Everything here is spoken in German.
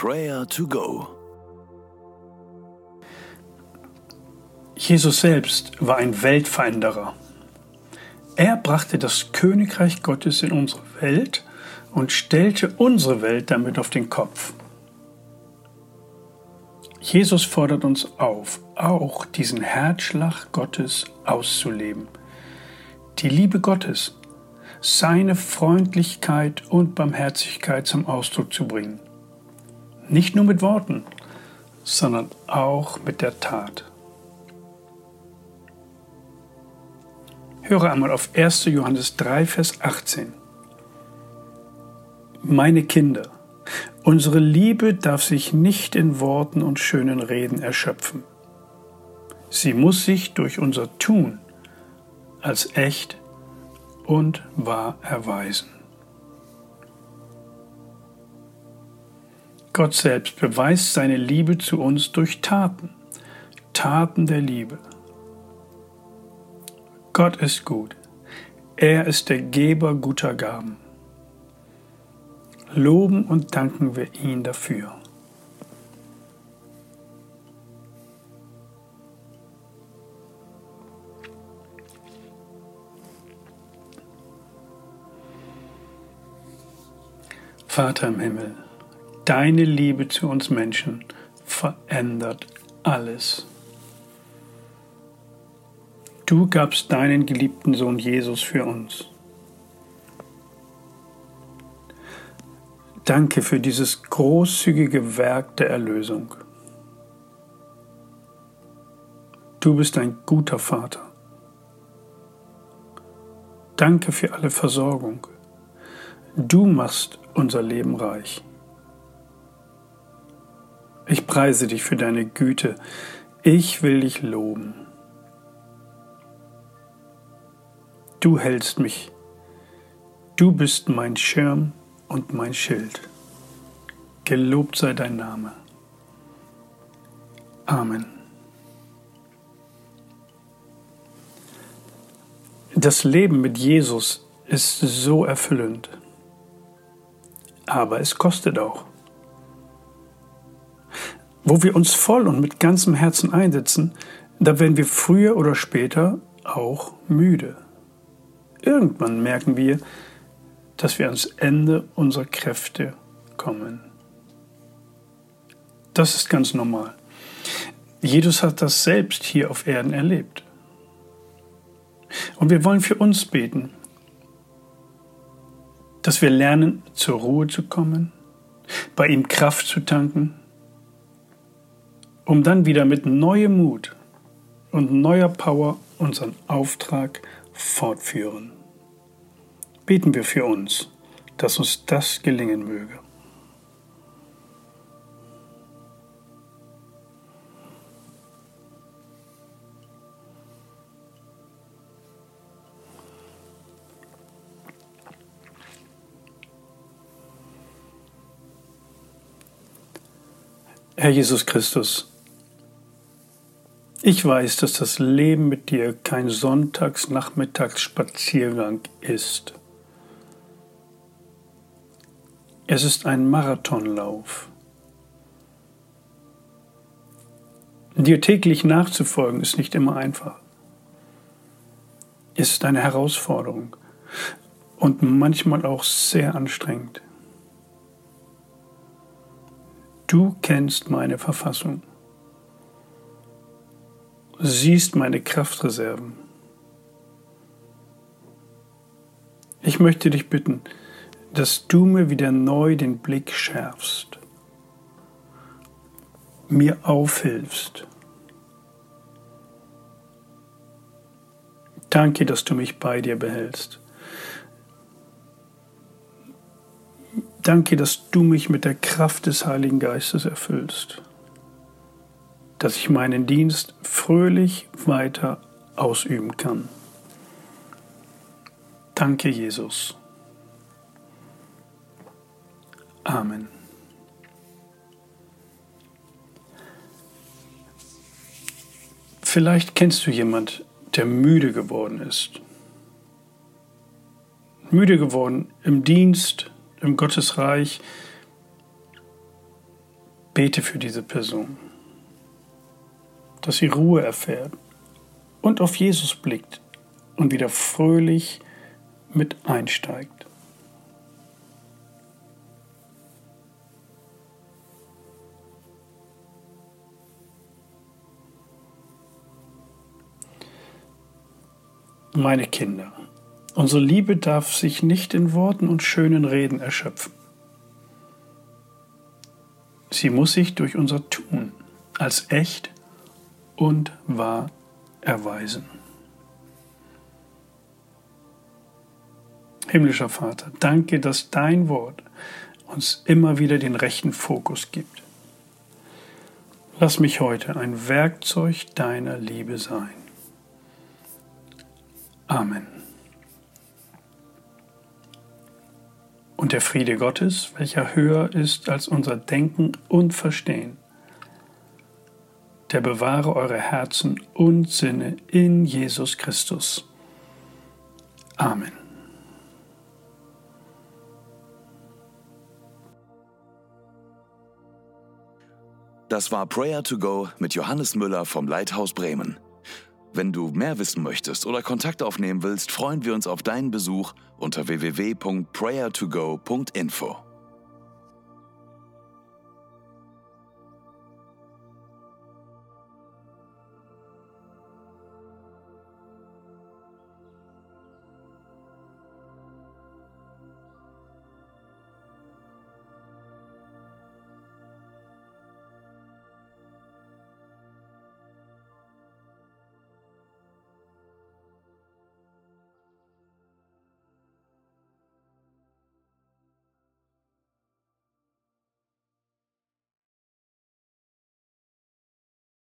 Prayer to Go. Jesus selbst war ein Weltveränderer. Er brachte das Königreich Gottes in unsere Welt und stellte unsere Welt damit auf den Kopf. Jesus fordert uns auf, auch diesen Herzschlag Gottes auszuleben. Die Liebe Gottes, seine Freundlichkeit und Barmherzigkeit zum Ausdruck zu bringen. Nicht nur mit Worten, sondern auch mit der Tat. Höre einmal auf 1. Johannes 3, Vers 18. Meine Kinder, unsere Liebe darf sich nicht in Worten und schönen Reden erschöpfen. Sie muss sich durch unser Tun als echt und wahr erweisen. Gott selbst beweist seine Liebe zu uns durch Taten, Taten der Liebe. Gott ist gut. Er ist der Geber guter Gaben. Loben und danken wir ihn dafür. Vater im Himmel, deine Liebe zu uns Menschen verändert alles. Du gabst deinen geliebten Sohn Jesus für uns. Danke für dieses großzügige Werk der Erlösung. Du bist ein guter Vater. Danke für alle Versorgung. Du machst unser Leben reich. Ich preise dich für deine Güte. Ich will dich loben. Du hältst mich. Du bist mein Schirm und mein Schild. Gelobt sei dein Name. Amen. Das Leben mit Jesus ist so erfüllend, aber es kostet auch. Wo wir uns voll und mit ganzem Herzen einsetzen, da werden wir früher oder später auch müde. Irgendwann merken wir, dass wir ans Ende unserer Kräfte kommen. Das ist ganz normal. Jesus hat das selbst hier auf Erden erlebt. Und wir wollen für uns beten, dass wir lernen, zur Ruhe zu kommen, bei ihm Kraft zu tanken, um dann wieder mit neuem Mut und neuer Power unseren Auftrag fortführen. Beten wir für uns, dass uns das gelingen möge. Herr Jesus Christus, ich weiß, dass das Leben mit dir kein Sonntags-Nachmittags-Spaziergang ist. Es ist ein Marathonlauf. Dir täglich nachzufolgen ist nicht immer einfach. Es ist eine Herausforderung und manchmal auch sehr anstrengend. Du kennst meine Verfassung, siehst meine Kraftreserven. Ich möchte dich bitten, dass du mir wieder neu den Blick schärfst, mir aufhilfst. Danke, dass du mich bei dir behältst. Danke, dass du mich mit der Kraft des Heiligen Geistes erfüllst, dass ich meinen Dienst fröhlich weiter ausüben kann. Danke, Jesus. Amen. Vielleicht kennst du jemand, der müde geworden ist. Müde geworden im Dienst, im Gottesreich, Bete für diese Person, dass sie Ruhe erfährt und auf Jesus blickt und wieder fröhlich mit einsteigt. Meine Kinder, unsere Liebe darf sich nicht in Worten und schönen Reden erschöpfen. Sie muss sich durch unser Tun als echt und wahr erweisen. Himmlischer Vater, danke, dass dein Wort uns immer wieder den rechten Fokus gibt. Lass mich heute ein Werkzeug deiner Liebe sein. Amen. Und der Friede Gottes, welcher höher ist als unser Denken und Verstehen, der bewahre eure Herzen und Sinne in Jesus Christus. Amen. Das war Prayer to Go mit Johannes Müller vom Leithaus Bremen. Wenn du mehr wissen möchtest oder Kontakt aufnehmen willst, freuen wir uns auf deinen Besuch unter www.prayertogo.info.